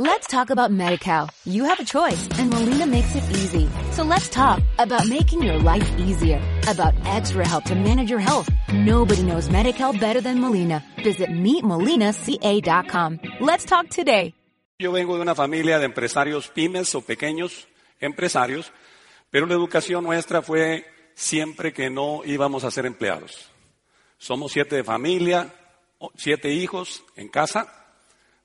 Let's talk about MediCal. You have a choice and Molina makes it easy. So let's talk about making your life easier, about extra help to manage your health. Nobody knows MediCal better than Molina. Visit meetmolinaca.com. Let's talk today. Yo vengo de una familia de empresarios pymes o pequeños empresarios, pero la educación nuestra fue siempre que no íbamos a ser empleados. Somos siete de familia, siete hijos en casa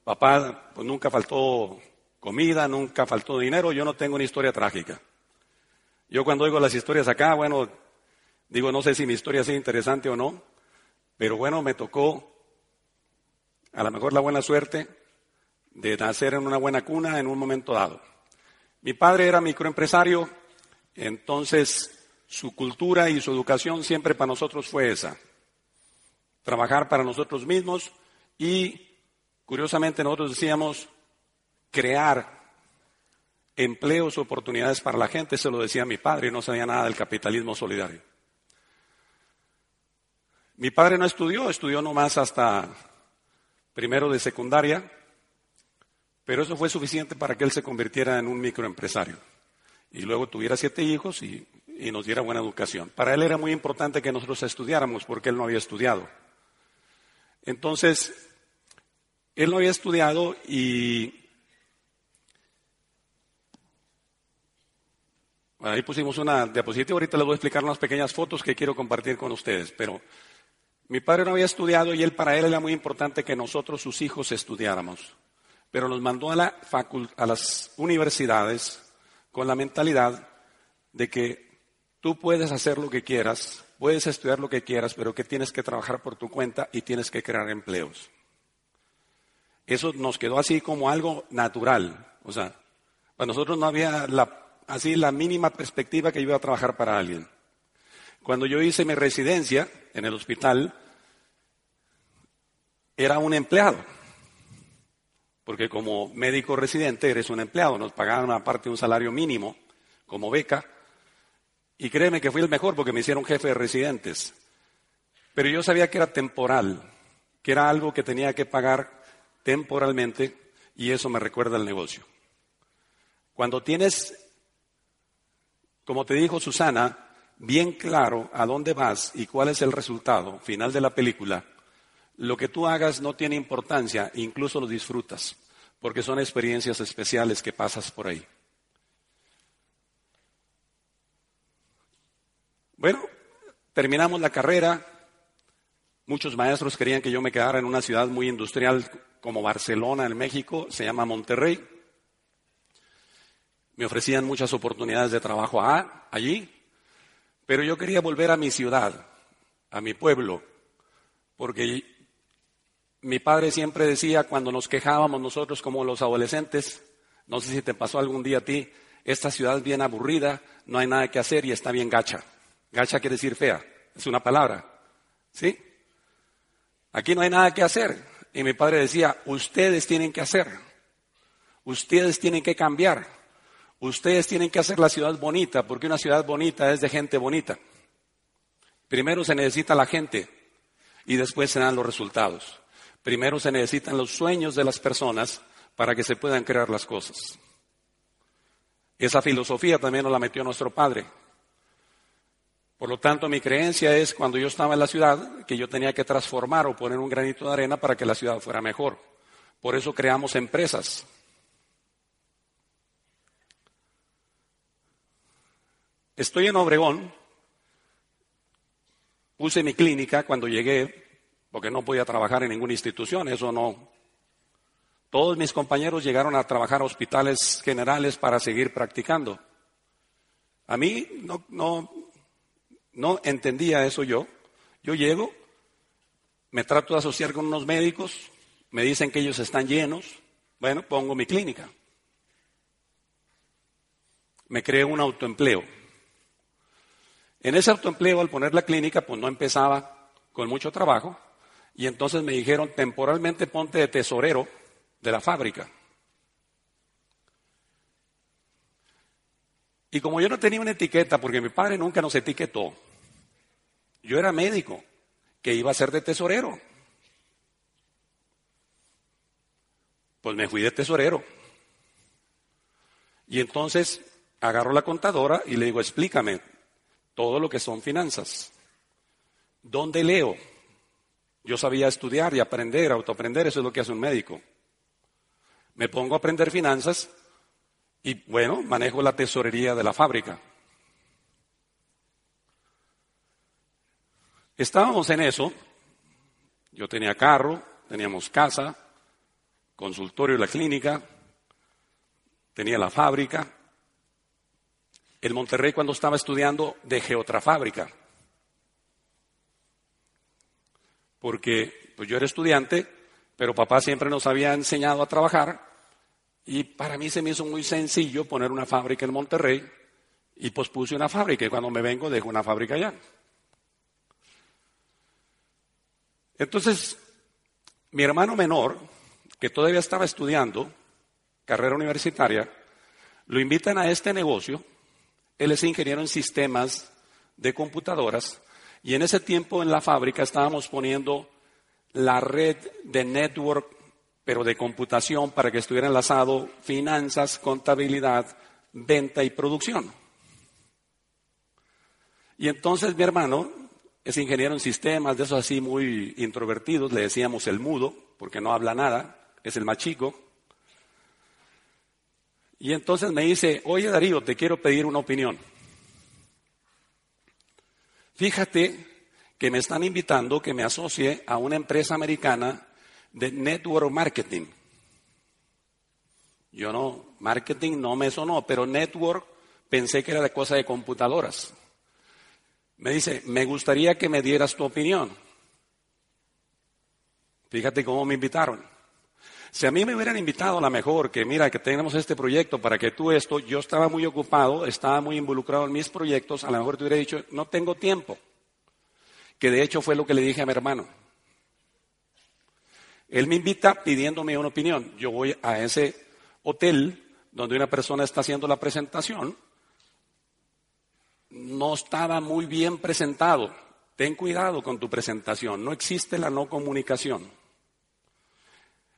Papá, pues nunca faltó comida, nunca faltó dinero, yo no tengo una historia trágica. Yo cuando oigo las historias acá, bueno, digo, no sé si mi historia sea interesante o no, pero bueno, me tocó a lo mejor la buena suerte de nacer en una buena cuna en un momento dado. Mi padre era microempresario, entonces su cultura y su educación siempre para nosotros fue esa. Trabajar para nosotros mismos y Curiosamente nosotros decíamos crear empleos, oportunidades para la gente, se lo decía mi padre, no sabía nada del capitalismo solidario. Mi padre no estudió, estudió nomás hasta primero de secundaria, pero eso fue suficiente para que él se convirtiera en un microempresario y luego tuviera siete hijos y, y nos diera buena educación. Para él era muy importante que nosotros estudiáramos porque él no había estudiado. Entonces, él no había estudiado y ahí pusimos una diapositiva, ahorita les voy a explicar unas pequeñas fotos que quiero compartir con ustedes, pero mi padre no había estudiado y él para él era muy importante que nosotros, sus hijos, estudiáramos, pero nos mandó a, la a las universidades con la mentalidad de que tú puedes hacer lo que quieras, puedes estudiar lo que quieras, pero que tienes que trabajar por tu cuenta y tienes que crear empleos. Eso nos quedó así como algo natural. O sea, para nosotros no había así la mínima perspectiva que yo iba a trabajar para alguien. Cuando yo hice mi residencia en el hospital, era un empleado. Porque como médico residente eres un empleado, nos pagaban aparte un salario mínimo como beca. Y créeme que fui el mejor porque me hicieron jefe de residentes. Pero yo sabía que era temporal, que era algo que tenía que pagar temporalmente y eso me recuerda al negocio. Cuando tienes, como te dijo Susana, bien claro a dónde vas y cuál es el resultado final de la película, lo que tú hagas no tiene importancia, incluso lo disfrutas, porque son experiencias especiales que pasas por ahí. Bueno, terminamos la carrera. Muchos maestros querían que yo me quedara en una ciudad muy industrial como Barcelona en México, se llama Monterrey. Me ofrecían muchas oportunidades de trabajo allí, pero yo quería volver a mi ciudad, a mi pueblo, porque mi padre siempre decía cuando nos quejábamos nosotros como los adolescentes, no sé si te pasó algún día a ti, esta ciudad es bien aburrida, no hay nada que hacer y está bien gacha. Gacha quiere decir fea, es una palabra. ¿Sí? Aquí no hay nada que hacer. Y mi padre decía, ustedes tienen que hacer, ustedes tienen que cambiar, ustedes tienen que hacer la ciudad bonita, porque una ciudad bonita es de gente bonita. Primero se necesita la gente y después se dan los resultados. Primero se necesitan los sueños de las personas para que se puedan crear las cosas. Esa filosofía también nos la metió nuestro padre. Por lo tanto, mi creencia es cuando yo estaba en la ciudad que yo tenía que transformar o poner un granito de arena para que la ciudad fuera mejor. Por eso creamos empresas. Estoy en Obregón, puse mi clínica cuando llegué, porque no podía trabajar en ninguna institución, eso no. Todos mis compañeros llegaron a trabajar a hospitales generales para seguir practicando. A mí no, no, no entendía eso yo. Yo llego, me trato de asociar con unos médicos, me dicen que ellos están llenos, bueno, pongo mi clínica. Me creo un autoempleo. En ese autoempleo, al poner la clínica, pues no empezaba con mucho trabajo, y entonces me dijeron, temporalmente ponte de tesorero de la fábrica. Y como yo no tenía una etiqueta, porque mi padre nunca nos etiquetó, yo era médico, que iba a ser de tesorero. Pues me fui de tesorero. Y entonces agarro la contadora y le digo, explícame todo lo que son finanzas. ¿Dónde leo? Yo sabía estudiar y aprender, autoaprender, eso es lo que hace un médico. Me pongo a aprender finanzas y bueno, manejo la tesorería de la fábrica. Estábamos en eso. Yo tenía carro, teníamos casa, consultorio y la clínica, tenía la fábrica. En Monterrey cuando estaba estudiando dejé otra fábrica. Porque pues yo era estudiante, pero papá siempre nos había enseñado a trabajar y para mí se me hizo muy sencillo poner una fábrica en Monterrey y pues una fábrica y cuando me vengo dejo una fábrica allá. Entonces, mi hermano menor, que todavía estaba estudiando carrera universitaria, lo invitan a este negocio. Él es ingeniero en sistemas de computadoras y en ese tiempo en la fábrica estábamos poniendo la red de network pero de computación para que estuviera enlazado finanzas, contabilidad, venta y producción. Y entonces mi hermano es ingeniero en sistemas, de esos así muy introvertidos, le decíamos el mudo, porque no habla nada, es el más chico. Y entonces me dice, oye Darío, te quiero pedir una opinión. Fíjate que me están invitando que me asocie a una empresa americana de network marketing. Yo no, marketing no me sonó, pero network pensé que era de cosa de computadoras. Me dice, me gustaría que me dieras tu opinión. Fíjate cómo me invitaron. Si a mí me hubieran invitado a la mejor, que mira, que tenemos este proyecto para que tú esto, yo estaba muy ocupado, estaba muy involucrado en mis proyectos, a lo mejor te hubiera dicho, no tengo tiempo. Que de hecho fue lo que le dije a mi hermano. Él me invita pidiéndome una opinión. Yo voy a ese hotel donde una persona está haciendo la presentación. No estaba muy bien presentado. Ten cuidado con tu presentación. No existe la no comunicación.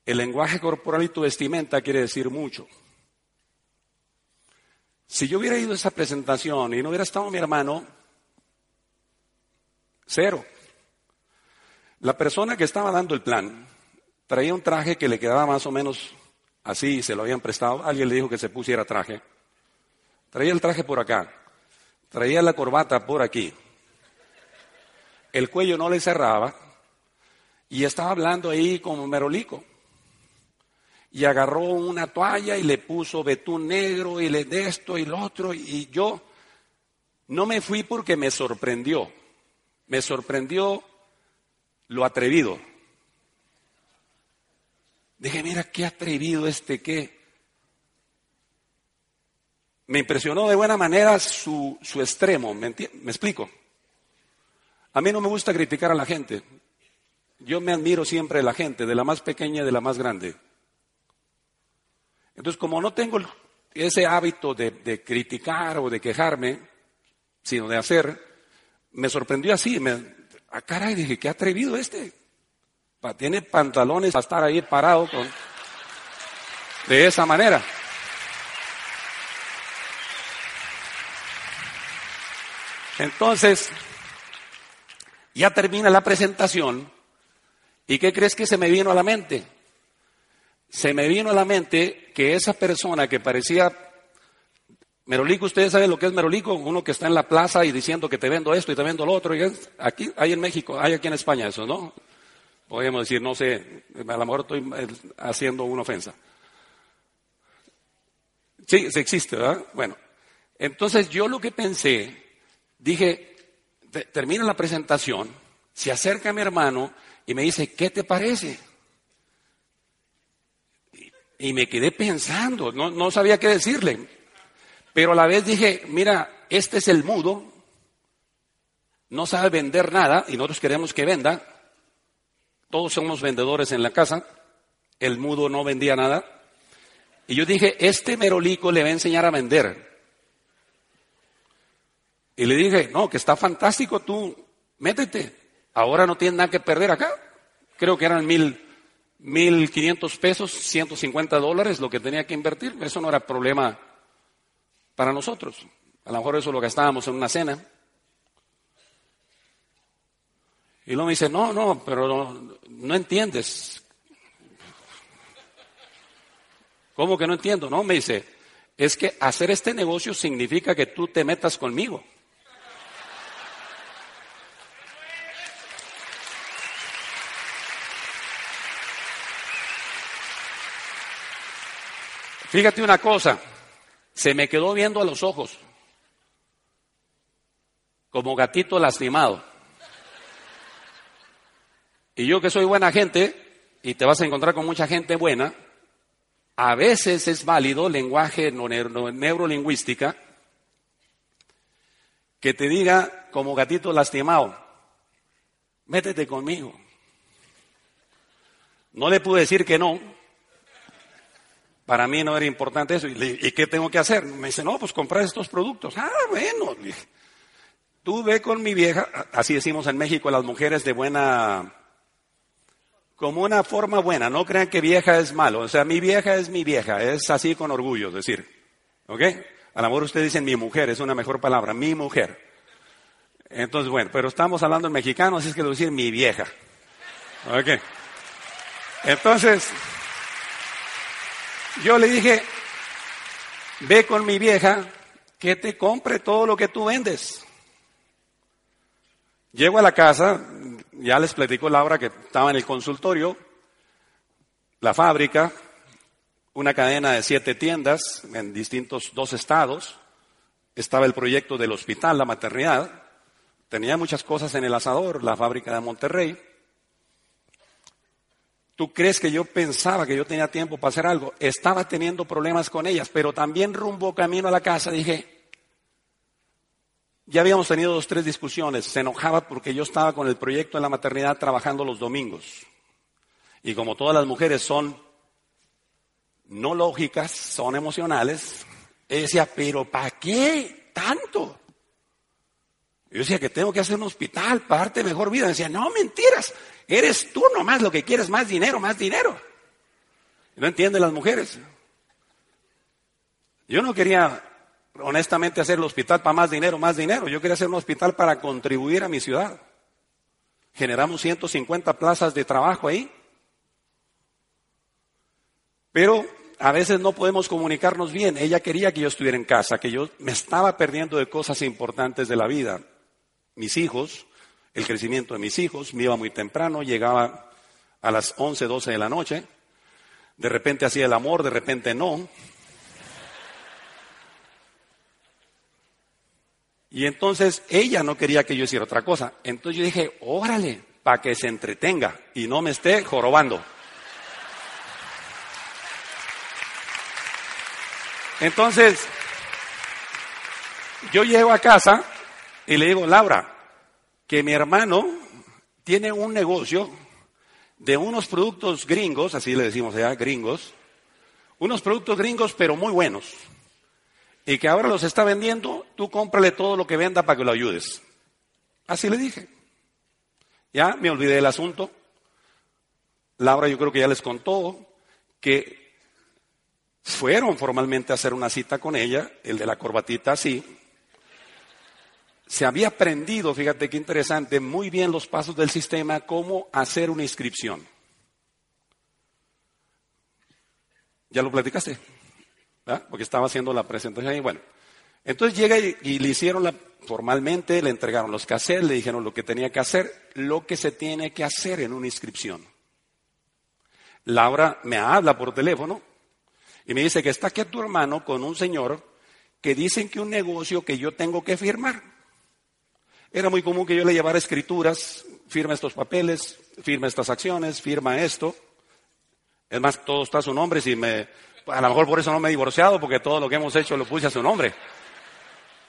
El lenguaje corporal y tu vestimenta quiere decir mucho. Si yo hubiera ido a esa presentación y no hubiera estado mi hermano, cero. La persona que estaba dando el plan Traía un traje que le quedaba más o menos así, se lo habían prestado. Alguien le dijo que se pusiera traje. Traía el traje por acá. Traía la corbata por aquí. El cuello no le cerraba. Y estaba hablando ahí como merolico. Y agarró una toalla y le puso betún negro y le de esto y lo otro. Y yo no me fui porque me sorprendió. Me sorprendió lo atrevido. Dije, mira qué atrevido este que. Me impresionó de buena manera su, su extremo, ¿me, ¿me explico? A mí no me gusta criticar a la gente. Yo me admiro siempre de la gente, de la más pequeña y de la más grande. Entonces, como no tengo ese hábito de, de criticar o de quejarme, sino de hacer, me sorprendió así. Me, a ah, caray, dije, qué atrevido este. Tiene pantalones para estar ahí parado con, de esa manera. Entonces, ya termina la presentación y ¿qué crees que se me vino a la mente? Se me vino a la mente que esa persona que parecía Merolico, ustedes saben lo que es Merolico, uno que está en la plaza y diciendo que te vendo esto y te vendo lo otro. Y aquí, hay en México, hay aquí en España eso, ¿no? Podríamos decir, no sé, a lo mejor estoy eh, haciendo una ofensa. Sí, sí existe, ¿verdad? Bueno, entonces yo lo que pensé, dije, termina la presentación, se acerca mi hermano y me dice, ¿qué te parece? Y, me quedé pensando, no, no sabía qué decirle, pero a la vez dije, mira, este es el mudo, no sabe vender nada y nosotros queremos que venda, todos somos vendedores en la casa. El mudo no vendía nada. Y yo dije, este merolico le va a enseñar a vender. Y le dije, no, que está fantástico, tú métete. Ahora no tienes nada que perder acá. Creo que eran mil, mil quinientos pesos, ciento cincuenta dólares lo que tenía que invertir. Eso no era problema para nosotros. A lo mejor eso lo gastábamos en una cena. Y luego me dice, no, no, pero no, no entiendes. ¿Cómo que no entiendo? No, me dice, es que hacer este negocio significa que tú te metas conmigo. Fíjate una cosa, se me quedó viendo a los ojos, como gatito lastimado. Y yo que soy buena gente, y te vas a encontrar con mucha gente buena, a veces es válido lenguaje neurolingüística que te diga como gatito lastimado, métete conmigo. No le pude decir que no, para mí no era importante eso. ¿Y, qué tengo que hacer? Me dice, no, pues comprar estos productos. Ah, bueno. Tú ve con mi vieja, así decimos en México las mujeres de buena, como una forma buena, no crean que vieja es malo. O sea, mi vieja es mi vieja, es así con orgullo, es decir. ¿Ok? A lo mejor ustedes dicen mi mujer, es una mejor palabra, mi mujer. Entonces, bueno, pero estamos hablando en mexicano, así es que lo decir mi vieja. ¿Ok? Entonces, yo le dije, ve con mi vieja que te compre todo lo que tú vendes. Llego a la casa, ya les platico Laura que estaba en el consultorio, la fábrica, una cadena de siete tiendas en distintos dos estados, estaba el proyecto del hospital, la maternidad, tenía muchas cosas en el asador, la fábrica de Monterrey, ¿Tú crees que yo pensaba que yo tenía tiempo para hacer algo? Estaba teniendo problemas con ellas, pero también rumbo camino a la casa dije, ya habíamos tenido dos, tres discusiones. Se enojaba porque yo estaba con el proyecto de la maternidad trabajando los domingos. Y como todas las mujeres son no lógicas, son emocionales, ella decía, pero ¿para qué tanto? Yo decía que tengo que hacer un hospital para darte mejor vida. decía, no, mentiras. Eres tú nomás lo que quieres, más dinero, más dinero. No entienden las mujeres. Yo no quería, honestamente, hacer el hospital para más dinero, más dinero. Yo quería hacer un hospital para contribuir a mi ciudad. Generamos 150 plazas de trabajo ahí. Pero a veces no podemos comunicarnos bien. Ella quería que yo estuviera en casa, que yo me estaba perdiendo de cosas importantes de la vida. Mis hijos, el crecimiento de mis hijos, me iba muy temprano, llegaba a las 11, 12 de la noche, de repente hacía el amor, de repente no. Y entonces ella no quería que yo hiciera otra cosa. Entonces yo dije, órale, para que se entretenga y no me esté jorobando. Entonces, yo llego a casa y le digo, Laura, que mi hermano tiene un negocio de unos productos gringos, así le decimos allá, gringos, unos productos gringos pero muy buenos, y que ahora los está vendiendo, tú cómprale todo lo que venda para que lo ayudes. Así le dije. Ya me olvidé del asunto. Laura yo creo que ya les contó que fueron formalmente a hacer una cita con ella, el de la corbatita así, se había aprendido, fíjate qué interesante, muy bien los pasos del sistema, cómo hacer una inscripción. ¿Ya lo platicaste? Porque estaba haciendo la presentación y bueno. Entonces llega y, le hicieron la, formalmente, le entregaron los cassettes, le dijeron lo que tenía que hacer, lo que se tiene que hacer en una inscripción. Laura me habla por teléfono y me dice que está aquí tu hermano con un señor que dicen que un negocio que yo tengo que firmar. Era muy común que yo le llevara escrituras, firma estos papeles, firma estas acciones, firma esto. Es más, todo está a su nombre. Si me, a lo mejor por eso no me he divorciado, porque todo lo que hemos hecho lo puse a su nombre.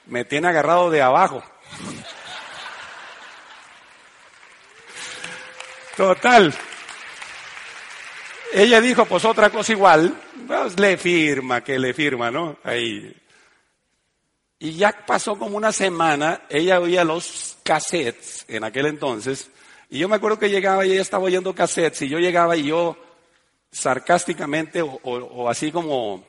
Me tiene agarrado de abajo. Total. Ella dijo, pues otra cosa igual, pues le firma, que le firma, ¿no? Ahí. Y ya pasó como una semana, ella oía los cassettes en aquel entonces, y yo me acuerdo que llegaba y ella estaba oyendo cassettes, y yo llegaba y yo sarcásticamente o, así como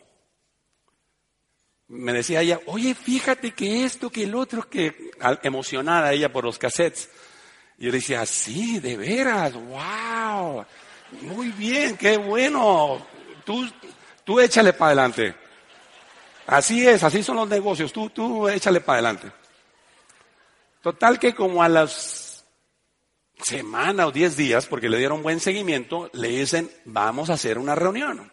me decía ella, oye, fíjate que esto, que el otro, que emocionada ella por los cassettes. Y yo le decía, sí, de veras, wow, muy bien, qué bueno, tú, tú échale para adelante. Así es, así son los negocios, tú, tú échale para adelante. Total que como a las semana o diez días, porque le dieron buen seguimiento, le dicen, vamos a hacer una reunión.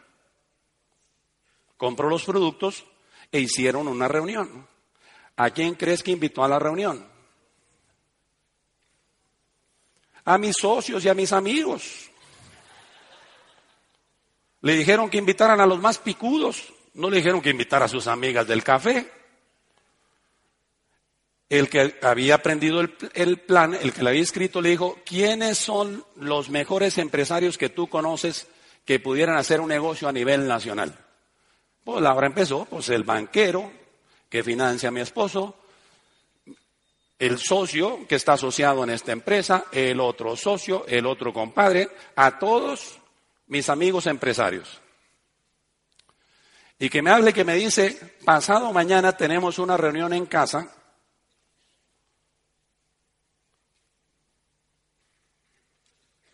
Compró los productos e hicieron una reunión. ¿A quién crees que invitó a la reunión? A mis socios y a mis amigos. Le dijeron que invitaran a los más picudos. No le dijeron que invitara a sus amigas del café. El que había aprendido el, el, plan, el que le había escrito, le dijo, ¿quiénes son los mejores empresarios que tú conoces que pudieran hacer un negocio a nivel nacional? Pues Laura empezó, pues el banquero que financia a mi esposo, el socio que está asociado en esta empresa, el otro socio, el otro compadre, a todos mis amigos empresarios. Y que me hable que me dice, pasado mañana tenemos una reunión en casa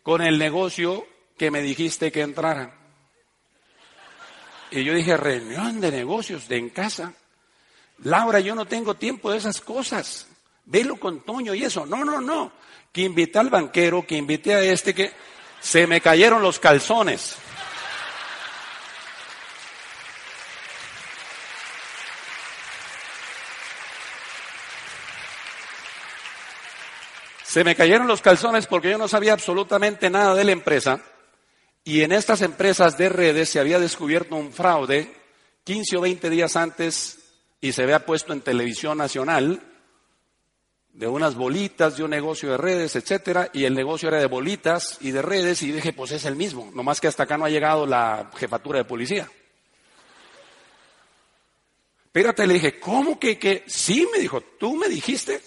con el negocio que me dijiste que entrara. Y yo dije, reunión de negocios de en casa. Laura, yo no tengo tiempo de esas cosas. Velo con Toño y eso. No, no, no. Que invité al banquero, que invité a este, que se me cayeron los calzones. Se me cayeron los calzones porque yo no sabía absolutamente nada de la empresa. Y en estas empresas de redes se había descubierto un fraude 15 o 20 días antes y se había puesto en televisión nacional de unas bolitas de un negocio de redes, etcétera, y el negocio era de bolitas y de redes, y dije, pues es el mismo, nomás que hasta acá no ha llegado la jefatura de policía. Espérate, le dije, ¿cómo que, que? Sí, me dijo, tú me dijiste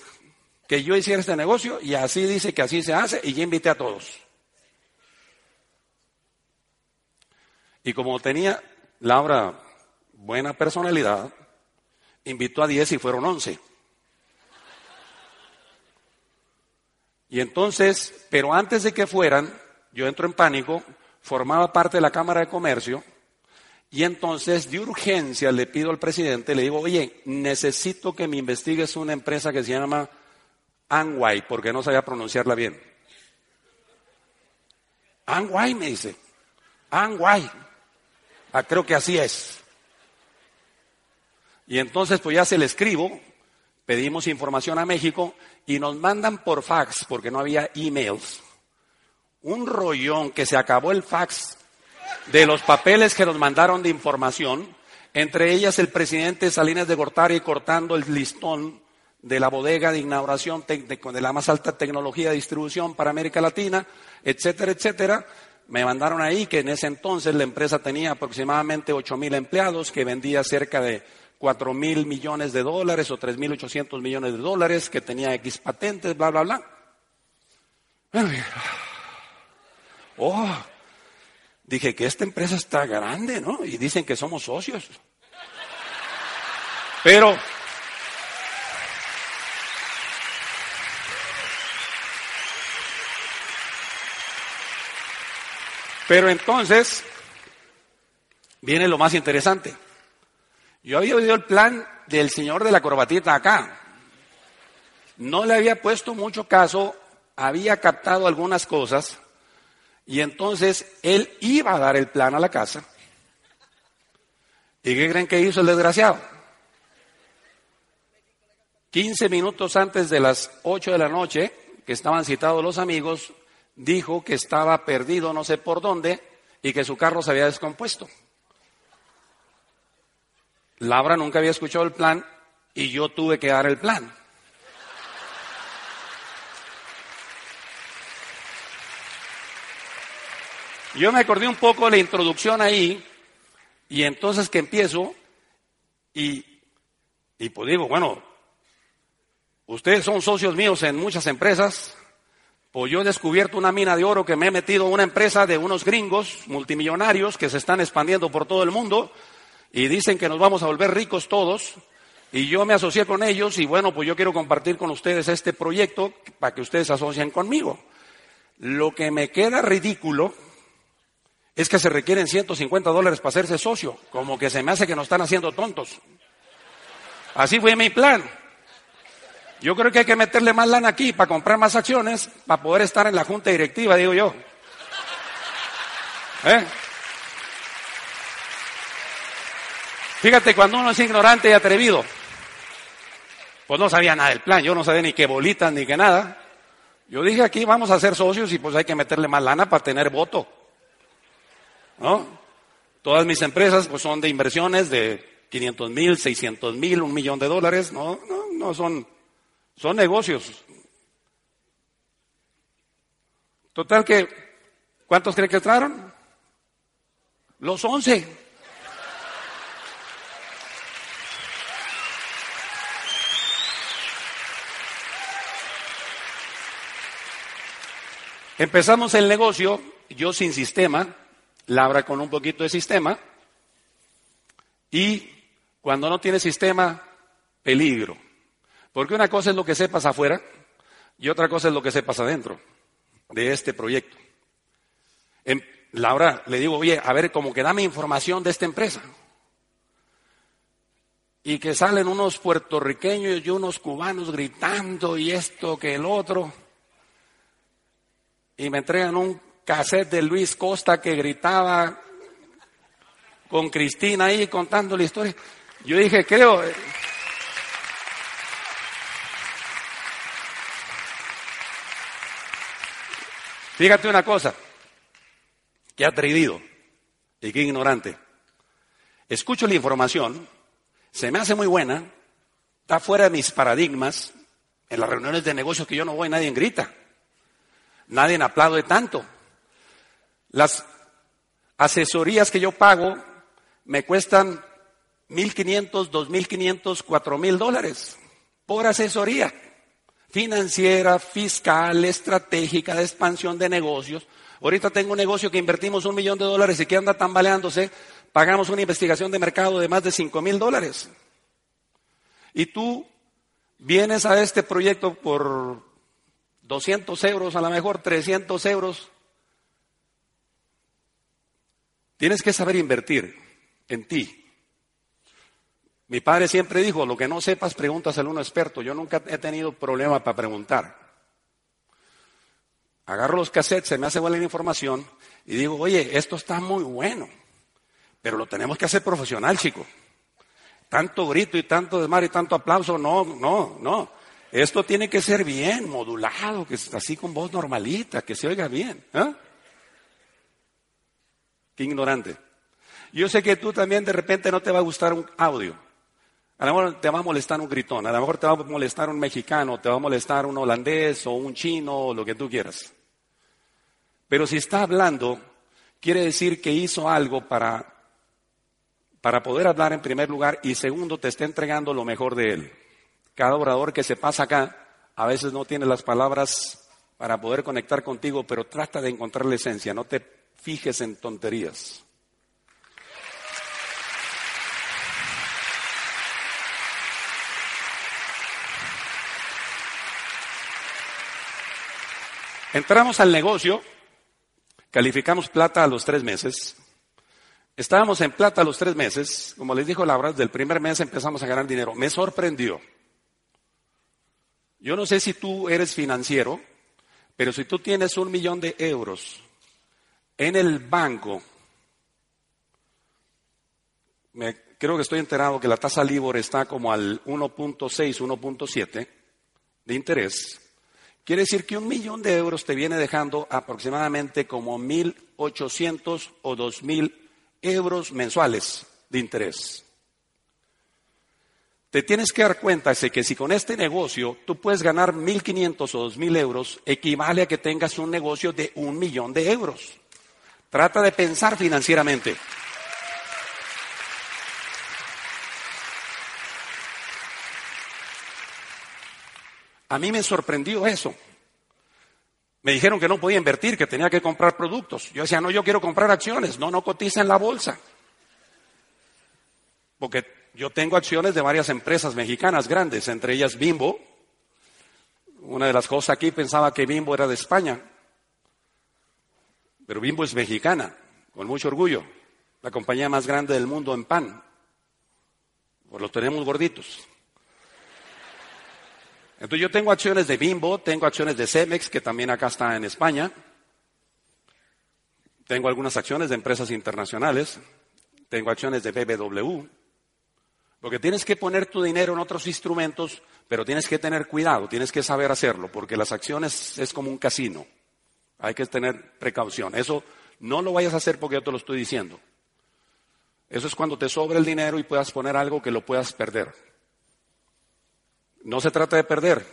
que yo hiciera este negocio, y así dice que así se hace, y ya invité a todos. Y como tenía Laura buena personalidad, invitó a 10 y fueron 11. Y entonces, pero antes de que fueran, yo entro en pánico, formaba parte de la Cámara de Comercio, y entonces de urgencia le pido al presidente, le digo, oye, necesito que me investigues una empresa que se llama Anway, porque no sabía pronunciarla bien. Anway me dice, Anway. Ah, creo que así es. Y entonces pues ya se le escribo, pedimos información a México y nos mandan por fax, porque no había emails, un rollón que se acabó el fax de los papeles que nos mandaron de información, entre ellas el presidente Salinas de Gortari cortando el listón de la bodega de inauguración de la más alta tecnología de distribución para América Latina, etcétera, etcétera, me mandaron ahí que en ese entonces la empresa tenía aproximadamente 8 mil empleados, que vendía cerca de 4 mil millones de dólares o 3 mil 800 millones de dólares, que tenía X patentes, bla, bla, bla. Oh, dije que esta empresa está grande, ¿no? Y dicen que somos socios. Pero Pero entonces viene lo más interesante. Yo había oído el plan del señor de la corbatita acá. No le había puesto mucho caso, había captado algunas cosas y entonces él iba a dar el plan a la casa. ¿Y qué creen que hizo el desgraciado? 15 minutos antes de las 8 de la noche, que estaban citados los amigos, dijo que estaba perdido no sé por dónde y que su carro se había descompuesto. Laura nunca había escuchado el plan y yo tuve que dar el plan. Yo me acordé un poco de la introducción ahí y entonces que empiezo y, y pues digo, bueno, ustedes son socios míos en muchas empresas, o yo he descubierto una mina de oro que me he metido en una empresa de unos gringos multimillonarios que se están expandiendo por todo el mundo y dicen que nos vamos a volver ricos todos. Y yo me asocié con ellos y bueno, pues yo quiero compartir con ustedes este proyecto para que ustedes se asocien conmigo. Lo que me queda ridículo es que se requieren 150 dólares para hacerse socio, como que se me hace que nos están haciendo tontos. Así fue mi plan. Yo creo que hay que meterle más lana aquí para comprar más acciones, para poder estar en la junta directiva, digo yo. ¿Eh? Fíjate, cuando uno es ignorante y atrevido, pues no sabía nada del plan, yo no sabía ni qué bolitas ni qué nada. Yo dije aquí vamos a ser socios y pues hay que meterle más lana para tener voto. ¿No? Todas mis empresas pues son de inversiones de 500 mil, 600 mil, un millón de dólares. No, no, no son, son negocios. Total que, ¿cuántos creen que entraron? Los 11. Empezamos el negocio, yo sin sistema, Labra con un poquito de sistema, y cuando no tiene sistema, peligro. Porque una cosa es lo que sepas afuera y otra cosa es lo que sepas adentro de este proyecto. En, Laura le digo, oye, a ver, como que dame información de esta empresa. Y que salen unos puertorriqueños y unos cubanos gritando y esto que el otro y me entregan un cassette de Luis Costa que gritaba con Cristina ahí contando la historia. Yo dije, creo... fíjate una cosa, qué atrevido y qué ignorante. Escucho la información, se me hace muy buena, está fuera de mis paradigmas. En las reuniones de negocios que yo no voy, nadie grita. Nadie aplaude tanto. Las asesorías que yo pago me cuestan 1.500, 2.500, 4.000 dólares por asesoría financiera, fiscal, estratégica, de expansión de negocios. Ahorita tengo un negocio que invertimos un millón de dólares y que anda tambaleándose, pagamos una investigación de mercado de más de 5 mil dólares. Y tú vienes a este proyecto por 200 euros, a lo mejor 300 euros. Tienes que saber invertir en ti. Mi padre siempre dijo, lo que no sepas, preguntas a uno experto. Yo nunca he tenido problema para preguntar. Agarro los cassettes, se me hace buena la información y digo, oye, esto está muy bueno, pero lo tenemos que hacer profesional, chico. Tanto grito y tanto desmar y tanto aplauso, no, no, no. Esto tiene que ser bien, modulado, que así con voz normalita, que se oiga bien. ¿eh? Qué ignorante. Yo sé que tú también de repente no te va a gustar un audio. A lo mejor te va a molestar un gritón, a lo mejor te va a molestar un mexicano, te va a molestar un holandés o un chino o lo que tú quieras. Pero si está hablando, quiere decir que hizo algo para, para poder hablar en primer lugar y segundo te está entregando lo mejor de él. Cada orador que se pasa acá a veces no tiene las palabras para poder conectar contigo, pero trata de encontrar la esencia, no te fijes en tonterías. Entramos al negocio, calificamos plata a los tres meses. Estábamos en plata a los tres meses, como les dijo Laura, del primer mes empezamos a ganar dinero. Me sorprendió. Yo no sé si tú eres financiero, pero si tú tienes un millón de euros en el banco, me, creo que estoy enterado que la tasa LIBOR está como al 1.6, 1.7 de interés. Quiere decir que un millón de euros te viene dejando aproximadamente como 1.800 o 2.000 euros mensuales de interés. Te tienes que dar cuenta de que si con este negocio tú puedes ganar 1.500 o 2.000 euros, equivale a que tengas un negocio de un millón de euros. Trata de pensar financieramente. A mí me sorprendió eso. Me dijeron que no podía invertir, que tenía que comprar productos. Yo decía, no, yo quiero comprar acciones. No, no cotiza en la bolsa. porque yo tengo acciones de varias empresas mexicanas grandes, entre ellas Bimbo. Una de las cosas aquí pensaba que Bimbo era de España, pero Bimbo es mexicana, con mucho orgullo, la compañía más grande del mundo en pan. Pues los tenemos gorditos. Entonces yo tengo acciones de Bimbo, tengo acciones de Cemex, que también acá está en España. Tengo algunas acciones de empresas internacionales. Tengo acciones de BBW. Porque tienes que poner tu dinero en otros instrumentos, pero tienes que tener cuidado, tienes que saber hacerlo, porque las acciones es como un casino. Hay que tener precaución. Eso no lo vayas a hacer porque yo te lo estoy diciendo. Eso es cuando te sobra el dinero y puedas poner algo que lo puedas perder. No se trata de perder.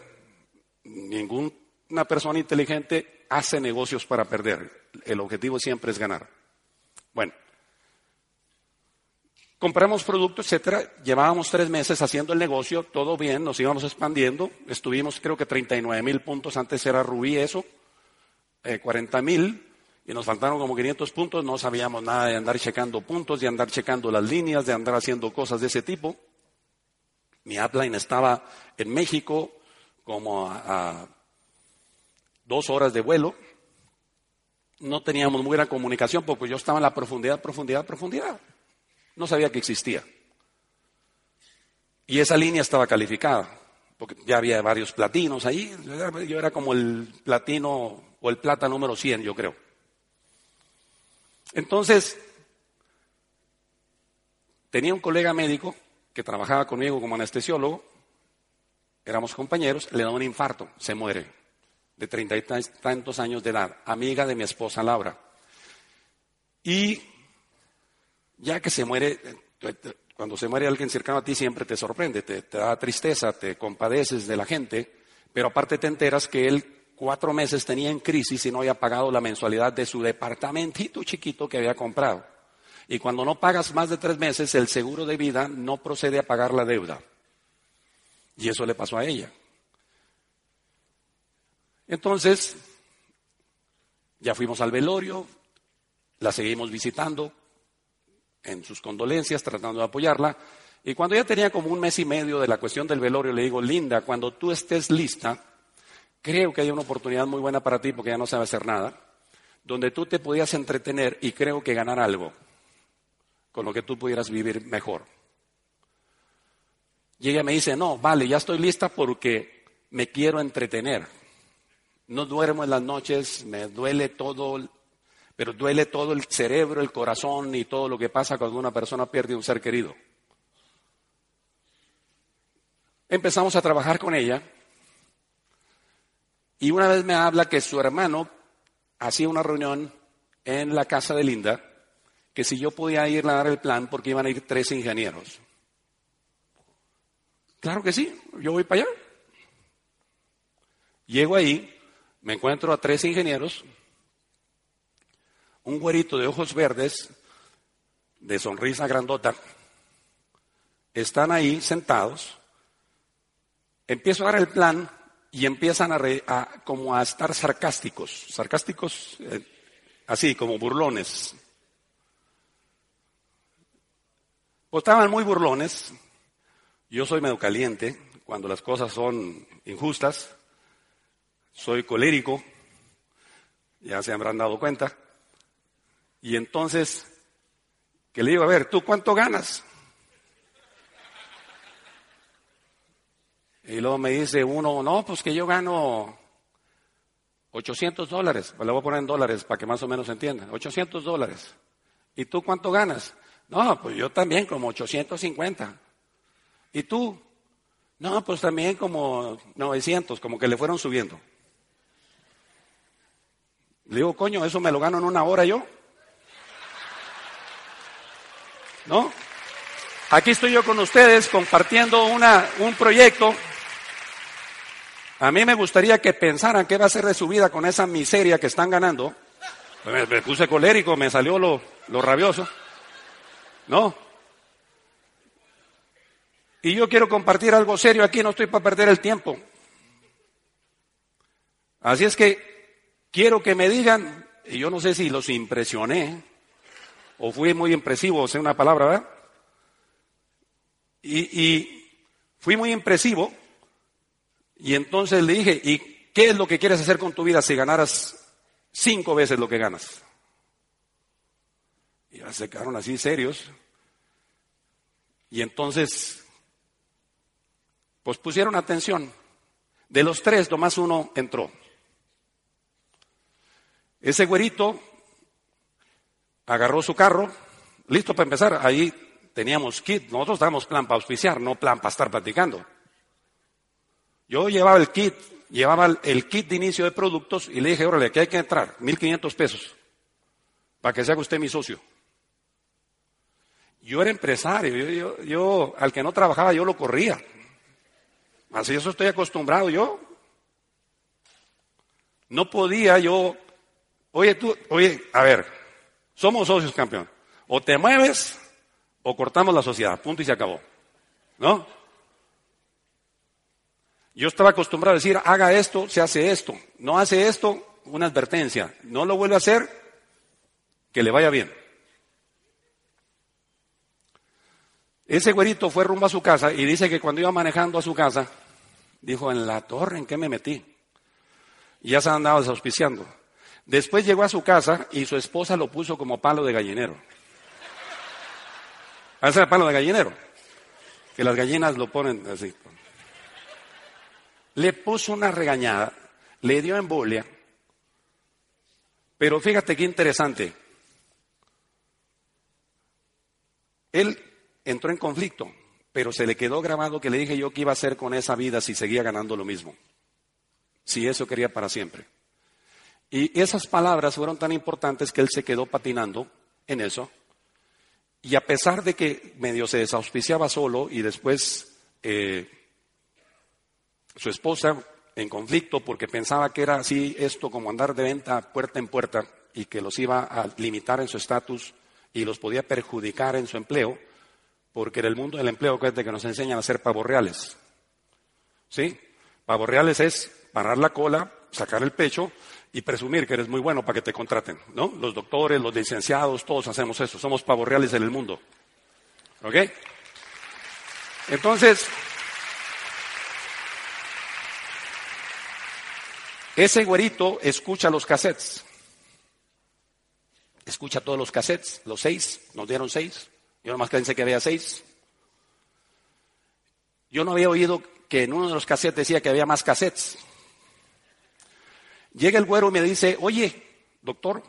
Ninguna persona inteligente hace negocios para perder. El objetivo siempre es ganar. Bueno, compramos productos, etcétera. Llevábamos tres meses haciendo el negocio, todo bien, nos íbamos expandiendo. Estuvimos, creo que 39 mil puntos, antes era Rubí eso, 40 eh, mil y nos faltaron como 500 puntos, no sabíamos nada de andar checando puntos, de andar checando las líneas, de andar haciendo cosas de ese tipo. Mi upline estaba en México como a, dos horas de vuelo. No teníamos muy buena comunicación porque yo estaba en la profundidad, profundidad, profundidad. No sabía que existía. Y esa línea estaba calificada, porque ya había varios platinos ahí. Yo era como el platino o el plata número 100, yo creo. Entonces, tenía un colega médico que trabajaba conmigo como anestesiólogo, éramos compañeros, le da un infarto, se muere, de treinta y tantos años de edad, amiga de mi esposa Laura. Y ya que se muere, cuando se muere alguien cercano a ti siempre te sorprende, te, te da tristeza, te compadeces de la gente, pero aparte te enteras que él cuatro meses tenía en crisis y no había pagado la mensualidad de su departamentito chiquito que había comprado. Y cuando no pagas más de tres meses, el seguro de vida no procede a pagar la deuda. Y eso le pasó a ella. Entonces, ya fuimos al velorio, la seguimos visitando en sus condolencias, tratando de apoyarla. Y cuando ya tenía como un mes y medio de la cuestión del velorio, le digo, Linda, cuando tú estés lista, creo que hay una oportunidad muy buena para ti porque ya no sabes hacer nada, donde tú te podías entretener y creo que ganar algo con lo que tú pudieras vivir mejor. Y me dice, no, vale, ya estoy lista porque me quiero entretener. No duermo en las noches, me duele todo, pero duele todo el cerebro, el corazón y todo lo que pasa cuando una persona pierde un ser querido. Empezamos a trabajar con ella y una vez me habla que su hermano hacía una reunión en la casa de Linda, que si yo podía ir a dar el plan porque iban a ir tres ingenieros. Claro que sí, yo voy para allá. Llego ahí, me encuentro a tres ingenieros, un güerito de ojos verdes, de sonrisa grandota, están ahí sentados, empiezo a dar el plan y empiezan a, como a estar sarcásticos, sarcásticos eh, así como burlones. Pues estaban muy burlones. Yo soy medio caliente cuando las cosas son injustas. Soy colérico, ya se habrán dado cuenta. Y entonces, que le digo, a ver, ¿tú cuánto ganas? Y luego me dice uno, no, pues que yo gano 800 dólares. Pues le voy a poner en dólares para que más o menos entiendan. 800 dólares. ¿Y tú cuánto ganas? No, pues yo también como 850. ¿Y tú? No, pues también como 900, como que le fueron subiendo. Le digo, coño, eso me lo gano en una hora yo. ¿No? Aquí estoy yo con ustedes compartiendo una, un proyecto a mí me gustaría que pensaran qué va a ser de su vida con esa miseria que están ganando. Me, puse colérico, me salió lo, lo rabioso. ¿No? Y yo quiero compartir algo serio aquí, no estoy para perder el tiempo. Así es que quiero que me digan, y yo no sé si los impresioné, o fui muy impresivo, sé una palabra, ¿verdad? Y, fui muy impresivo y entonces le dije, ¿y qué es lo que quieres hacer con tu vida si ganaras cinco veces lo que ganas? Y se quedaron así serios. Y entonces, pues pusieron atención. De los tres, nomás uno entró. Ese güerito agarró su carro, listo para empezar. Ahí teníamos kit, nosotros estábamos plan para auspiciar, no plan para estar platicando. Yo llevaba el kit, llevaba el kit de inicio de productos y le dije, órale, aquí hay que entrar, 1500 pesos, para que se haga usted mi socio. Yo era empresario, yo, yo, al que no trabajaba yo lo corría. Así eso estoy acostumbrado yo. No podía yo, oye tú, oye, a ver, somos socios campeón. O te mueves o cortamos la sociedad, punto y se acabó. ¿No? Yo estaba acostumbrado a decir, haga esto, se hace esto. No hace esto, una advertencia. No lo vuelve a hacer, que le vaya bien. Ese güerito fue rumbo a su casa y dice que cuando iba manejando a su casa, dijo, en la torre, ¿en qué me metí? Ya se andaba desauspiciando. Después llegó a su casa y su esposa lo puso como palo de gallinero. Hace el palo de gallinero. Que las gallinas lo ponen así. Le puso una regañada, le dio embolia. Pero fíjate qué interesante. Él entró en conflicto, pero se le quedó grabado que le dije yo qué iba a hacer con esa vida si seguía ganando lo mismo. Si eso quería para siempre. Y esas palabras fueron tan importantes que él se quedó patinando en eso y a pesar de que medio se desauspiciaba solo y después eh, su esposa en conflicto porque pensaba que era así esto como andar de venta puerta en puerta y que los iba a limitar en su estatus y los podía perjudicar en su empleo, porque en el mundo del empleo que nos enseñan a hacer pavos reales. ¿Sí? Pavos reales es parar la cola, sacar el pecho y presumir que eres muy bueno para que te contraten, ¿no? Los doctores, los licenciados, todos hacemos eso, somos pavos reales en el mundo. ¿Ok? Entonces, ese güerito escucha los cassettes. Escucha todos los cassettes, los seis, nos dieron seis. Yo nomás pensé que había seis. Yo no había oído que en uno de los cassettes decía que había más cassettes. Llega el güero y me dice, oye, doctor,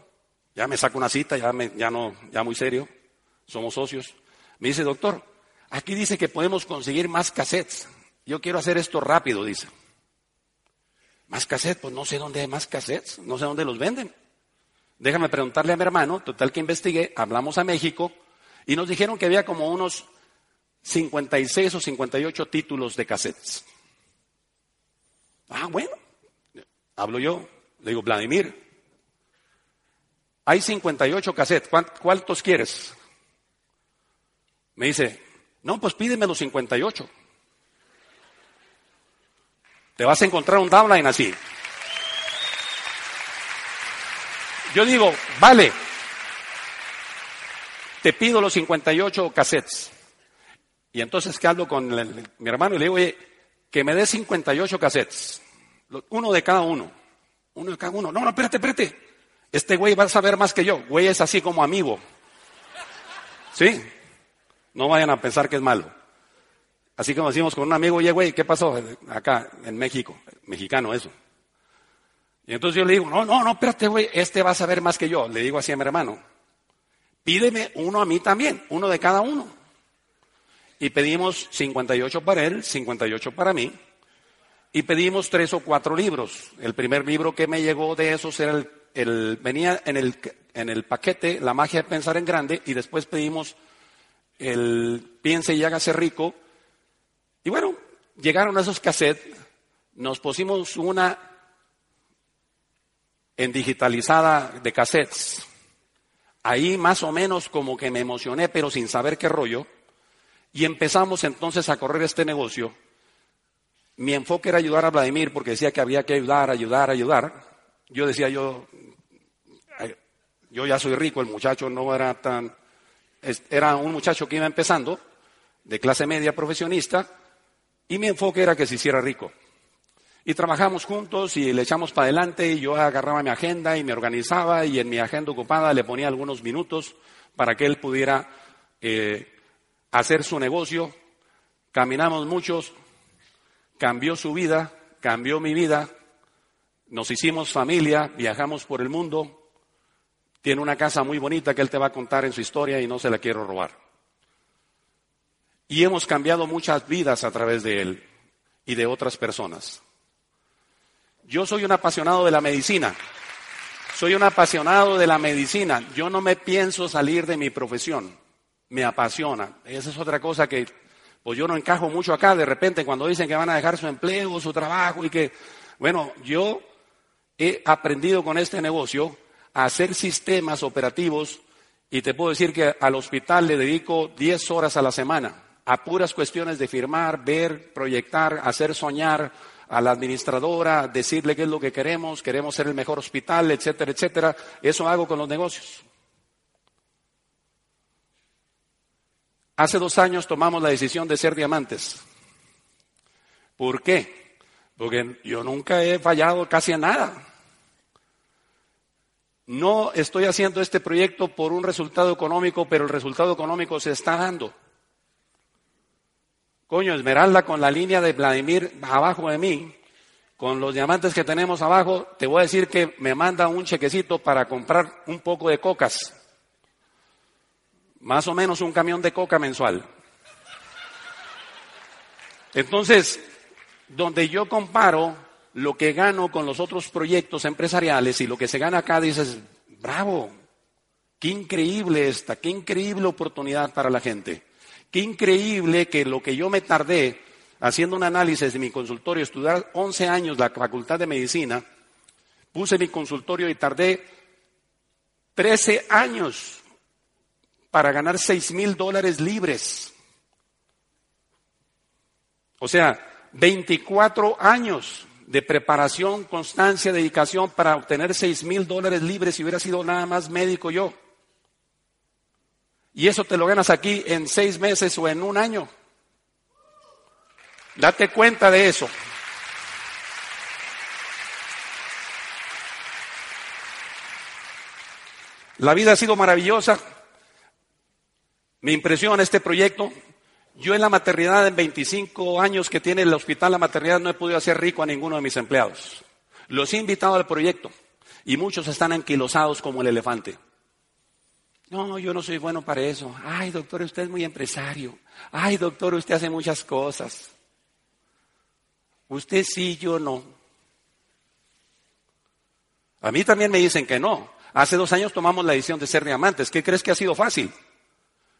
ya me saco una cita, ya, me, ya no, ya muy serio, somos socios. Me dice, doctor, aquí dice que podemos conseguir más cassettes. Yo quiero hacer esto rápido, dice. ¿Más cassettes? Pues no sé dónde hay más cassettes, no sé dónde los venden. Déjame preguntarle a mi hermano, total que investigué, hablamos a México y nos dijeron que había como unos 56 o 58 títulos de cassettes. Ah, bueno, hablo yo, le digo, Vladimir, hay 58 cassettes, ¿cuántos quieres? Me dice, no, pues pídeme los 58. Te vas a encontrar un downline así. Yo digo, vale, te pido los 58 cassettes. Y entonces que hablo con mi hermano y le digo, oye, que me dé 58 cassettes, uno de cada uno. Uno de cada uno. No, no, espérate, espérate. Este güey va a saber más que yo. Güey es así como amigo. ¿Sí? No vayan a pensar que es malo. Así como decimos con un amigo, oye, güey, ¿qué pasó acá en México? Mexicano eso. Y entonces yo le digo, no, no, no, espérate, güey, este va a saber más que yo. Le digo así a mi hermano, pídeme uno a mí también, uno de cada uno. Y pedimos 58 para él, 58 para mí y pedimos tres o cuatro libros. El primer libro que me llegó de esos era el, venía en el, en el paquete La magia de pensar en grande y después pedimos el Piense y hágase rico. Y bueno, llegaron esos cassettes, nos pusimos una en digitalizada de cassettes. Ahí más o menos como que me emocioné, pero sin saber qué rollo. Y empezamos entonces a correr este negocio mi enfoque era ayudar a Vladimir porque decía que había que ayudar, ayudar, ayudar. Yo decía, yo, yo ya soy rico, el muchacho no era tan, era un muchacho que iba empezando de clase media profesionista y mi enfoque era que se hiciera rico. Y trabajamos juntos y le echamos para adelante y yo agarraba mi agenda y me organizaba y en mi agenda ocupada le ponía algunos minutos para que él pudiera eh, hacer su negocio. Caminamos muchos, cambió su vida, cambió mi vida, nos hicimos familia, viajamos por el mundo, tiene una casa muy bonita que él te va a contar en su historia y no se la quiero robar. Y hemos cambiado muchas vidas a través de él y de otras personas. Yo soy un apasionado de la medicina. Soy un apasionado de la medicina. Yo no me pienso salir de mi profesión. Me apasiona. Esa es otra cosa que, pues yo no encajo mucho acá. De repente cuando dicen que van a dejar su empleo, su trabajo y que, bueno, yo he aprendido con este negocio a hacer sistemas operativos y te puedo decir que al hospital le dedico 10 horas a la semana a puras cuestiones de firmar, ver, proyectar, hacer soñar, a la administradora, decirle qué es lo que queremos, queremos ser el mejor hospital, etcétera, etcétera. Eso hago con los negocios. Hace dos años tomamos la decisión de ser diamantes. ¿Por qué? Porque yo nunca he fallado casi en nada. No estoy haciendo este proyecto por un resultado económico, pero el resultado económico se está dando. Coño, Esmeralda con la línea de Vladimir abajo de mí, con los diamantes que tenemos abajo, te voy a decir que me manda un chequecito para comprar un poco de cocas. Más o menos un camión de coca mensual. Entonces, donde yo comparo lo que gano con los otros proyectos empresariales y lo que se gana acá, dices, bravo, qué increíble esta, qué increíble oportunidad para la gente. Qué increíble que lo que yo me tardé haciendo un análisis de mi consultorio, estudiar 11 años la facultad de medicina, puse mi consultorio y tardé 13 años para ganar 6 mil dólares libres. O sea, 24 años de preparación, constancia, dedicación para obtener 6 mil dólares libres si hubiera sido nada más médico yo. Y eso te lo ganas aquí en seis meses o en un año. Date cuenta de eso. La vida ha sido maravillosa. Me impresiona este proyecto. Yo en la maternidad, en 25 años que tiene el hospital la maternidad, no he podido hacer rico a ninguno de mis empleados. Los he invitado al proyecto y muchos están anquilosados como el elefante. No, yo no soy bueno para eso. Ay, doctor, usted es muy empresario. Ay, doctor, usted hace muchas cosas. Usted sí, yo no. A mí también me dicen que no. Hace dos años tomamos la decisión de ser diamantes. ¿Qué crees que ha sido fácil?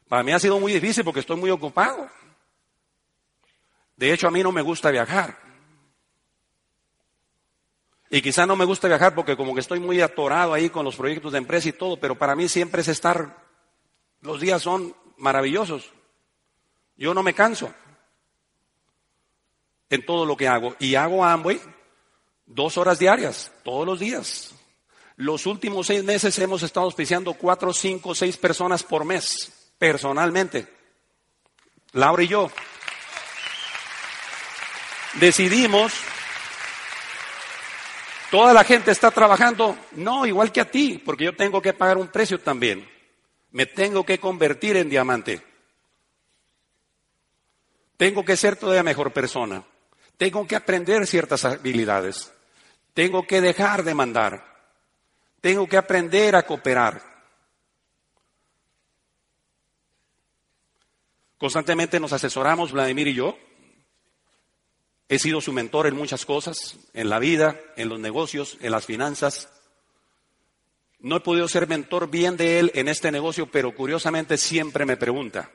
Para mí ha sido muy difícil porque estoy muy ocupado. De hecho, a mí no me gusta viajar. Y quizá no me gusta viajar porque como que estoy muy atorado ahí con los proyectos de empresa y todo, pero para mí siempre es estar, los días son maravillosos. Yo no me canso en todo lo que hago. Y hago Amway dos horas diarias, todos los días. Los últimos seis meses hemos estado auspiciando cuatro, cinco, seis personas por mes, personalmente. Laura y yo. Decidimos Toda la gente está trabajando, no, igual que a ti, porque yo tengo que pagar un precio también. Me tengo que convertir en diamante. Tengo que ser todavía mejor persona. Tengo que aprender ciertas habilidades. Tengo que dejar de mandar. Tengo que aprender a cooperar. Constantemente nos asesoramos, Vladimir y yo, He sido su mentor en muchas cosas, en la vida, en los negocios, en las finanzas. No he podido ser mentor bien de él en este negocio, pero curiosamente siempre me pregunta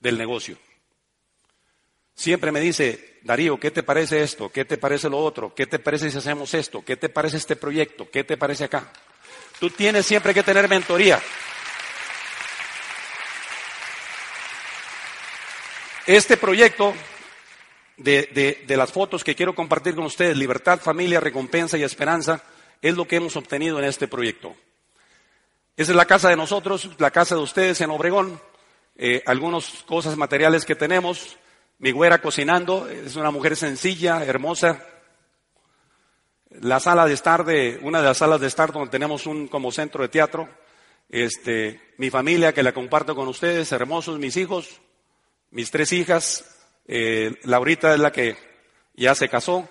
del negocio. Siempre me dice, Darío, ¿qué te parece esto? ¿Qué te parece lo otro? ¿Qué te parece si hacemos esto? ¿Qué te parece este proyecto? ¿Qué te parece acá? Tú tienes siempre que tener mentoría. Este proyecto de, las fotos que quiero compartir con ustedes, libertad, familia, recompensa y esperanza, es lo que hemos obtenido en este proyecto. Esa es la casa de nosotros, la casa de ustedes en Obregón. eh, algunas cosas materiales que tenemos. Mi güera cocinando, es una mujer sencilla, hermosa. La sala de estar de, una de las salas de estar donde tenemos un como centro de teatro. Este, mi familia que la comparto con ustedes, hermosos, mis hijos, mis tres hijas. Eh, Laurita es la que ya se casó,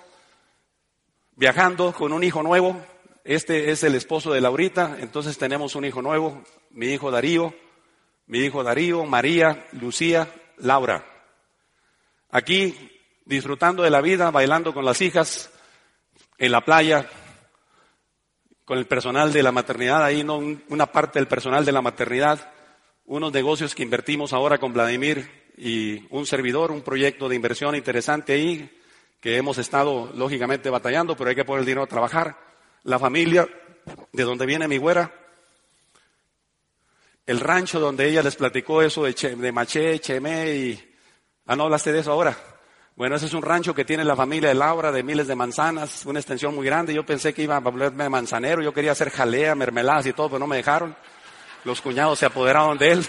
viajando con un hijo nuevo. Este es el esposo de Laurita, entonces tenemos un hijo nuevo, mi hijo Darío, mi hijo Darío, María, Lucía, Laura. Aquí disfrutando de la vida, bailando con las hijas, en la playa, con el personal de la maternidad, ahí no una parte del personal de la maternidad, unos negocios que invertimos ahora con Vladimir y un servidor, un proyecto de inversión interesante ahí, que hemos estado lógicamente batallando, pero hay que poner el dinero a trabajar. La familia, de donde viene mi güera, el rancho donde ella les platicó eso de, de Maché, Chemé y... Ah, no hablaste de eso ahora. Bueno, ese es un rancho que tiene la familia de Laura de miles de manzanas, una extensión muy grande. Yo pensé que iba a volverme manzanero, yo quería hacer jalea, mermeladas y todo, pero no me dejaron. Los cuñados se apoderaron de él.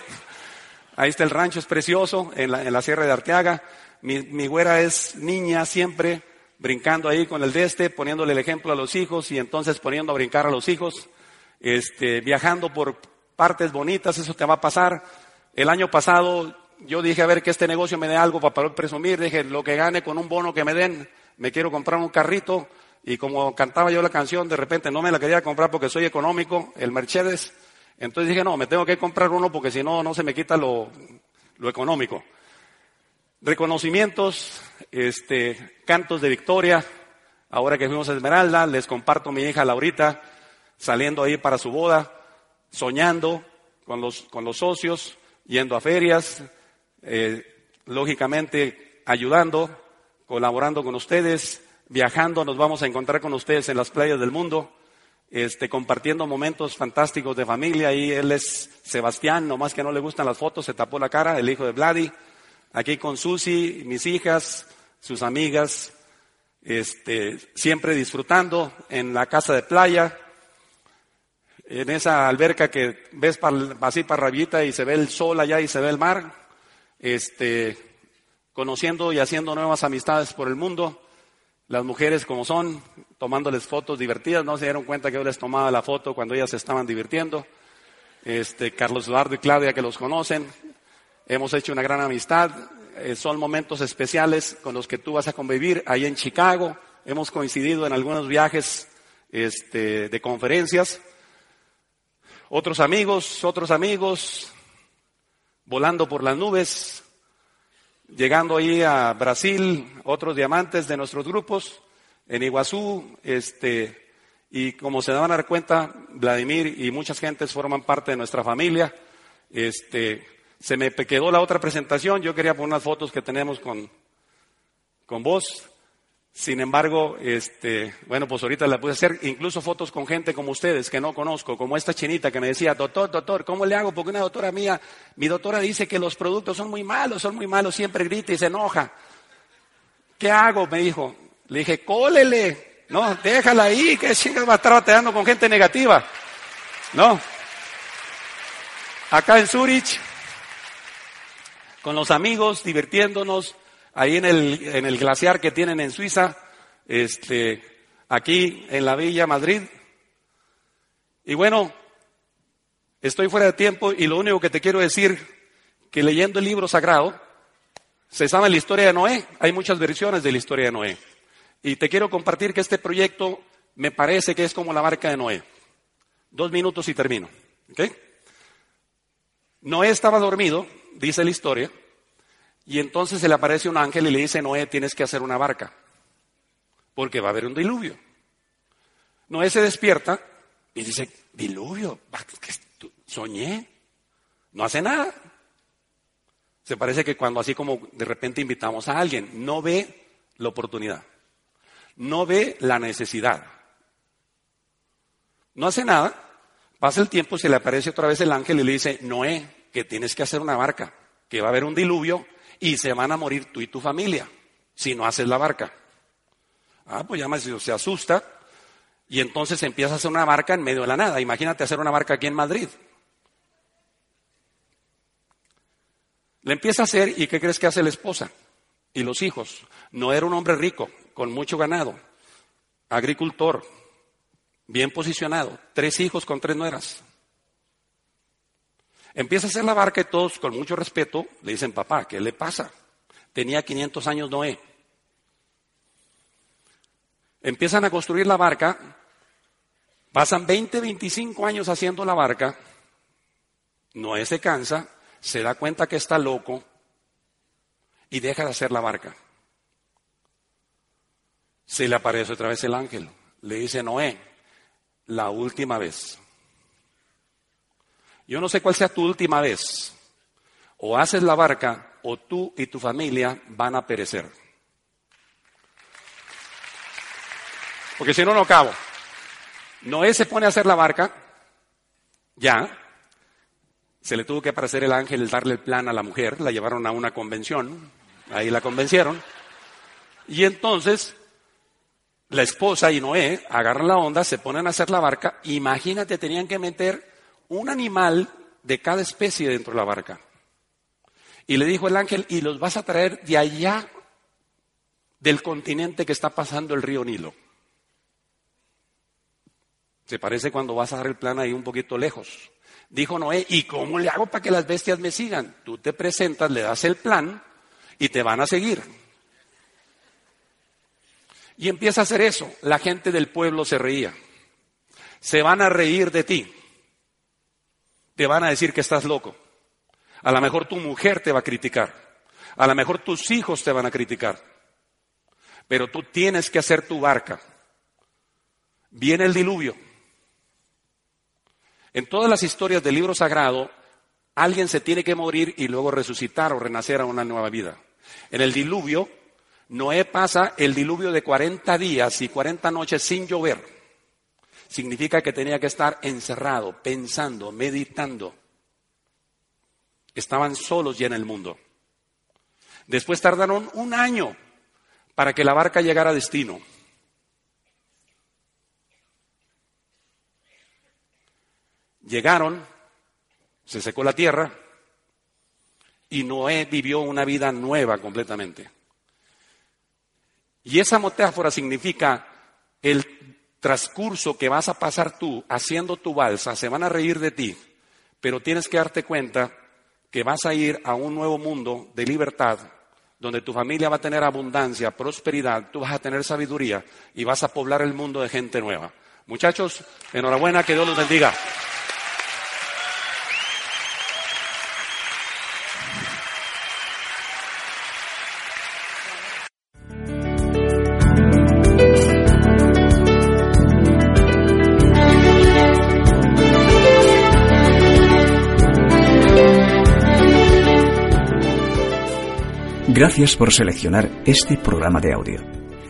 Ahí está el rancho, es precioso, en la, en la Sierra de Arteaga. Mi, mi güera es niña siempre, brincando ahí con el de este, poniéndole el ejemplo a los hijos y entonces poniendo a brincar a los hijos, este, viajando por partes bonitas, eso te va a pasar. El año pasado yo dije, a ver, que este negocio me dé algo para poder presumir, dije, lo que gane con un bono que me den, me quiero comprar un carrito, y como cantaba yo la canción, de repente no me la quería comprar porque soy económico, el Mercedes, entonces dije, no, me tengo que comprar uno porque si no, no se me quita lo, lo económico reconocimientos, este, cantos de victoria. Ahora que fuimos a Esmeralda, les comparto mi hija Laurita saliendo ahí para su boda, soñando con los, con los socios, yendo a ferias, eh, lógicamente ayudando, colaborando con ustedes, viajando, nos vamos a encontrar con ustedes en las playas del mundo, este, compartiendo momentos fantásticos de familia. Y él es Sebastián, nomás que no le gustan las fotos, se tapó la cara, el hijo de Vladi aquí con Susi, mis hijas, sus amigas, este, siempre disfrutando en la casa de playa, en esa alberca que ves así para rabita y se ve el sol allá y se ve el mar, este, conociendo y haciendo nuevas amistades por el mundo. Las mujeres como son, tomándoles fotos divertidas, no se dieron cuenta que yo les tomaba la foto cuando ellas se estaban divirtiendo. Este, Carlos Eduardo y Claudia que los conocen, Hemos hecho una gran amistad. Eh, son momentos especiales con los que tú vas a convivir ahí en Chicago. Hemos coincidido en algunos viajes este, de conferencias. Otros amigos, otros amigos, volando por las nubes, llegando ahí a Brasil, otros diamantes de nuestros grupos, en Iguazú, este, y como se dan a dar cuenta, Vladimir y muchas gentes forman parte de nuestra familia. Este, se me quedó la otra presentación, yo quería poner unas fotos que tenemos con, con vos. Sin embargo, este, bueno, pues ahorita la pude hacer, incluso fotos con gente como ustedes que no conozco, como esta chinita que me decía, doctor, doctor, ¿cómo le hago? Porque una doctora mía, mi doctora dice que los productos son muy malos, son muy malos, siempre grita y se enoja. ¿Qué hago? Me dijo. Le dije, cólele, no, déjala ahí, que chingas va a estar bateando con gente negativa. No. Acá en Zurich, con los amigos, divirtiéndonos ahí en el, en el glaciar que tienen en Suiza, este, aquí en la Villa Madrid. Y bueno, estoy fuera de tiempo y lo único que te quiero decir, que leyendo el libro sagrado, se sabe la historia de Noé, hay muchas versiones de la historia de Noé. Y te quiero compartir que este proyecto me parece que es como la barca de Noé. Dos minutos y termino. ¿okay? Noé estaba dormido dice la historia, y entonces se le aparece un ángel y le dice, Noé, tienes que hacer una barca, porque va a haber un diluvio. Noé se despierta y dice, diluvio, soñé, no hace nada. Se parece que cuando así como de repente invitamos a alguien, no ve la oportunidad, no ve la necesidad, no hace nada, pasa el tiempo, se le aparece otra vez el ángel y le dice, Noé, que tienes que hacer una barca, que va a haber un diluvio y se van a morir tú y tu familia si no haces la barca. Ah, pues ya se asusta y entonces empieza a hacer una barca en medio de la nada. Imagínate hacer una barca aquí en Madrid. Le empieza a hacer y ¿qué crees que hace la esposa? Y los hijos. No era un hombre rico, con mucho ganado, agricultor, bien posicionado, tres hijos con tres nueras. Empieza a hacer la barca y todos con mucho respeto le dicen, papá, ¿qué le pasa? Tenía 500 años Noé. Empiezan a construir la barca, pasan 20, 25 años haciendo la barca, Noé se cansa, se da cuenta que está loco y deja de hacer la barca. Se le aparece otra vez el ángel, le dice, Noé, la última vez. Yo no sé cuál sea tu última vez. O haces la barca o tú y tu familia van a perecer. Porque si no, no acabo. Noé se pone a hacer la barca, ya, se le tuvo que aparecer el ángel, darle el plan a la mujer, la llevaron a una convención, ahí la convencieron, y entonces la esposa y Noé agarran la onda, se ponen a hacer la barca, imagínate, tenían que meter un animal de cada especie dentro de la barca. Y le dijo el ángel, y los vas a traer de allá del continente que está pasando el río Nilo. Se parece cuando vas a dar el plan ahí un poquito lejos. Dijo Noé, ¿y cómo le hago para que las bestias me sigan? Tú te presentas, le das el plan y te van a seguir. Y empieza a hacer eso. La gente del pueblo se reía. Se van a reír de ti te van a decir que estás loco. A lo mejor tu mujer te va a criticar. A lo mejor tus hijos te van a criticar. Pero tú tienes que hacer tu barca. Viene el diluvio. En todas las historias del libro sagrado, alguien se tiene que morir y luego resucitar o renacer a una nueva vida. En el diluvio, Noé pasa el diluvio de 40 días y 40 noches sin llover significa que tenía que estar encerrado, pensando, meditando. Estaban solos ya en el mundo. Después tardaron un año para que la barca llegara a destino. Llegaron, se secó la tierra y Noé vivió una vida nueva completamente. Y esa metáfora significa el transcurso que vas a pasar tú haciendo tu balsa, se van a reír de ti, pero tienes que darte cuenta que vas a ir a un nuevo mundo de libertad, donde tu familia va a tener abundancia, prosperidad, tú vas a tener sabiduría y vas a poblar el mundo de gente nueva. Muchachos, enhorabuena, que Dios los bendiga. Gracias por seleccionar este programa de audio.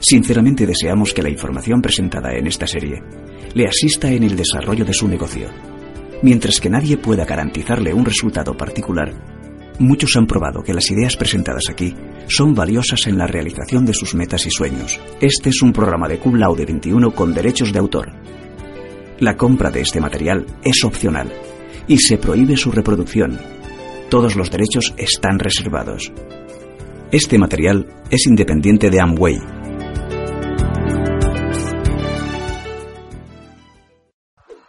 Sinceramente deseamos que la información presentada en esta serie le asista en el desarrollo de su negocio. Mientras que nadie pueda garantizarle un resultado particular, muchos han probado que las ideas presentadas aquí son valiosas en la realización de sus metas y sueños. Este es un programa de Cum Laude 21 con derechos de autor. La compra de este material es opcional y se prohíbe su reproducción. Todos los derechos están reservados. Este material es independiente de Amway.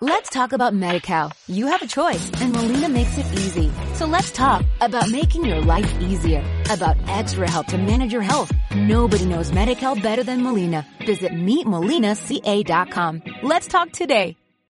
Let's talk about MediCal. You have a choice and Molina makes it easy. So let's talk about making your life easier, about extra help to manage your health. Nobody knows MediCal better than Molina. Visit meetmolinaca.com. Let's talk today.